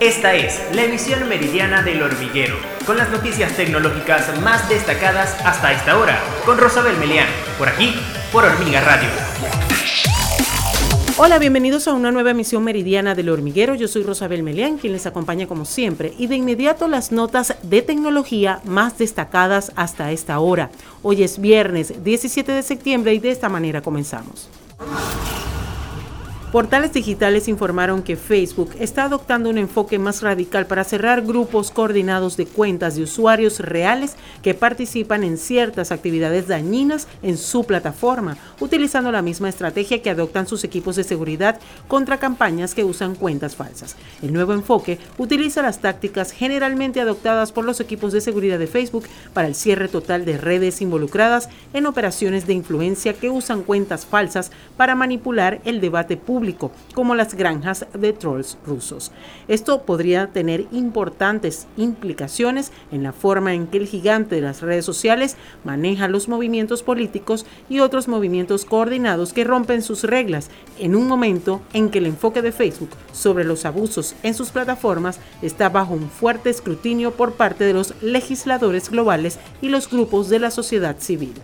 Esta es la emisión meridiana del hormiguero, con las noticias tecnológicas más destacadas hasta esta hora, con Rosabel Melián, por aquí, por Hormiga Radio. Hola, bienvenidos a una nueva emisión meridiana del hormiguero. Yo soy Rosabel Melián, quien les acompaña como siempre, y de inmediato las notas de tecnología más destacadas hasta esta hora. Hoy es viernes 17 de septiembre y de esta manera comenzamos. Portales digitales informaron que Facebook está adoptando un enfoque más radical para cerrar grupos coordinados de cuentas de usuarios reales que participan en ciertas actividades dañinas en su plataforma, utilizando la misma estrategia que adoptan sus equipos de seguridad contra campañas que usan cuentas falsas. El nuevo enfoque utiliza las tácticas generalmente adoptadas por los equipos de seguridad de Facebook para el cierre total de redes involucradas en operaciones de influencia que usan cuentas falsas para manipular el debate público como las granjas de trolls rusos. Esto podría tener importantes implicaciones en la forma en que el gigante de las redes sociales maneja los movimientos políticos y otros movimientos coordinados que rompen sus reglas en un momento en que el enfoque de Facebook sobre los abusos en sus plataformas está bajo un fuerte escrutinio por parte de los legisladores globales y los grupos de la sociedad civil.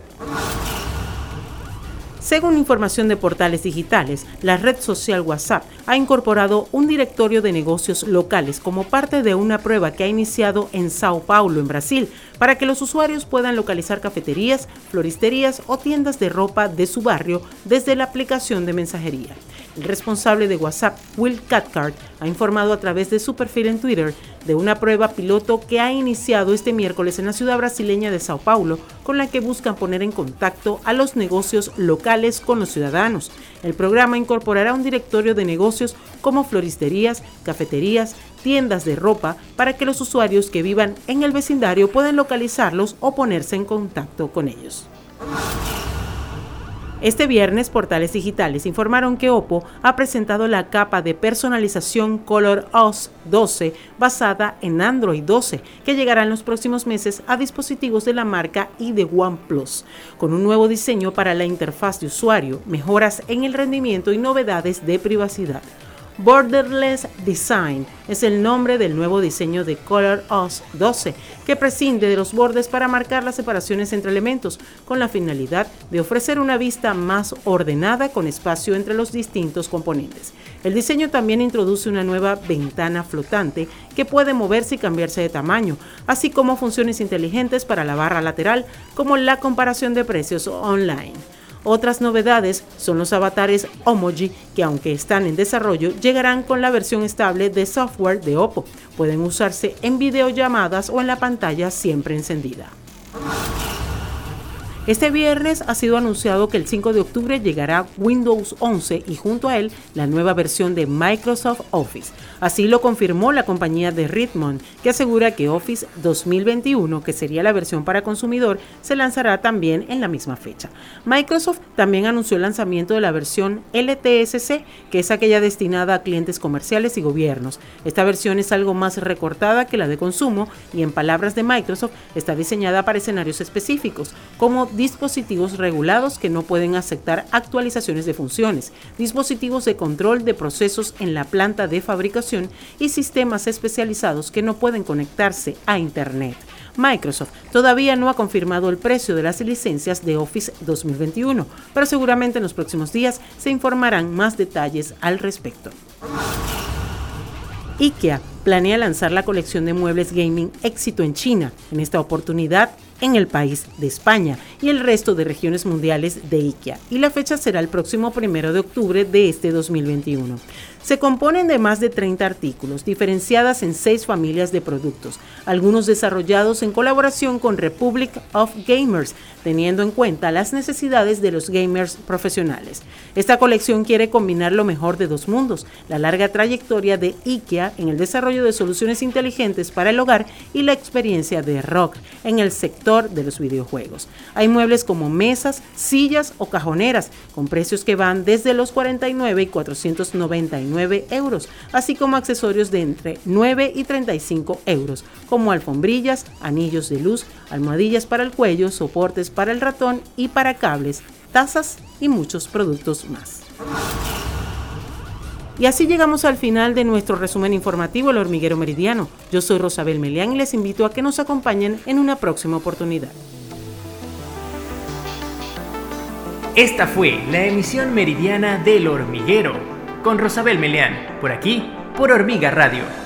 Según información de portales digitales, la red social WhatsApp ha incorporado un directorio de negocios locales como parte de una prueba que ha iniciado en Sao Paulo, en Brasil, para que los usuarios puedan localizar cafeterías, floristerías o tiendas de ropa de su barrio desde la aplicación de mensajería. El responsable de WhatsApp, Will Cathcart, ha informado a través de su perfil en Twitter de una prueba piloto que ha iniciado este miércoles en la ciudad brasileña de Sao Paulo, con la que buscan poner en contacto a los negocios locales con los ciudadanos. El programa incorporará un directorio de negocios como floristerías, cafeterías, tiendas de ropa, para que los usuarios que vivan en el vecindario puedan localizarlos o ponerse en contacto con ellos. Este viernes, portales digitales informaron que Oppo ha presentado la capa de personalización Color OS 12 basada en Android 12, que llegará en los próximos meses a dispositivos de la marca y de OnePlus, con un nuevo diseño para la interfaz de usuario, mejoras en el rendimiento y novedades de privacidad. Borderless Design es el nombre del nuevo diseño de Color OS 12, que prescinde de los bordes para marcar las separaciones entre elementos, con la finalidad de ofrecer una vista más ordenada con espacio entre los distintos componentes. El diseño también introduce una nueva ventana flotante que puede moverse y cambiarse de tamaño, así como funciones inteligentes para la barra lateral, como la comparación de precios online. Otras novedades son los avatares Omoji, que aunque están en desarrollo, llegarán con la versión estable de software de Oppo. Pueden usarse en videollamadas o en la pantalla siempre encendida. Este viernes ha sido anunciado que el 5 de octubre llegará Windows 11 y junto a él la nueva versión de Microsoft Office. Así lo confirmó la compañía de Redmond, que asegura que Office 2021, que sería la versión para consumidor, se lanzará también en la misma fecha. Microsoft también anunció el lanzamiento de la versión LTSC, que es aquella destinada a clientes comerciales y gobiernos. Esta versión es algo más recortada que la de consumo y en palabras de Microsoft está diseñada para escenarios específicos, como dispositivos regulados que no pueden aceptar actualizaciones de funciones, dispositivos de control de procesos en la planta de fabricación y sistemas especializados que no pueden conectarse a Internet. Microsoft todavía no ha confirmado el precio de las licencias de Office 2021, pero seguramente en los próximos días se informarán más detalles al respecto. IKEA planea lanzar la colección de muebles gaming éxito en China. En esta oportunidad, en el país de España y el resto de regiones mundiales de IKEA. Y la fecha será el próximo primero de octubre de este 2021. Se componen de más de 30 artículos, diferenciadas en seis familias de productos, algunos desarrollados en colaboración con Republic of Gamers, teniendo en cuenta las necesidades de los gamers profesionales. Esta colección quiere combinar lo mejor de dos mundos, la larga trayectoria de IKEA en el desarrollo de soluciones inteligentes para el hogar y la experiencia de Rock en el sector de los videojuegos. Hay muebles como mesas, sillas o cajoneras, con precios que van desde los 49 y 499 euros, así como accesorios de entre 9 y 35 euros, como alfombrillas, anillos de luz, almohadillas para el cuello, soportes para el ratón y para cables, tazas y muchos productos más. Y así llegamos al final de nuestro resumen informativo El Hormiguero Meridiano. Yo soy Rosabel Melián y les invito a que nos acompañen en una próxima oportunidad. Esta fue la emisión meridiana del Hormiguero con Rosabel Melián, por aquí, por Hormiga Radio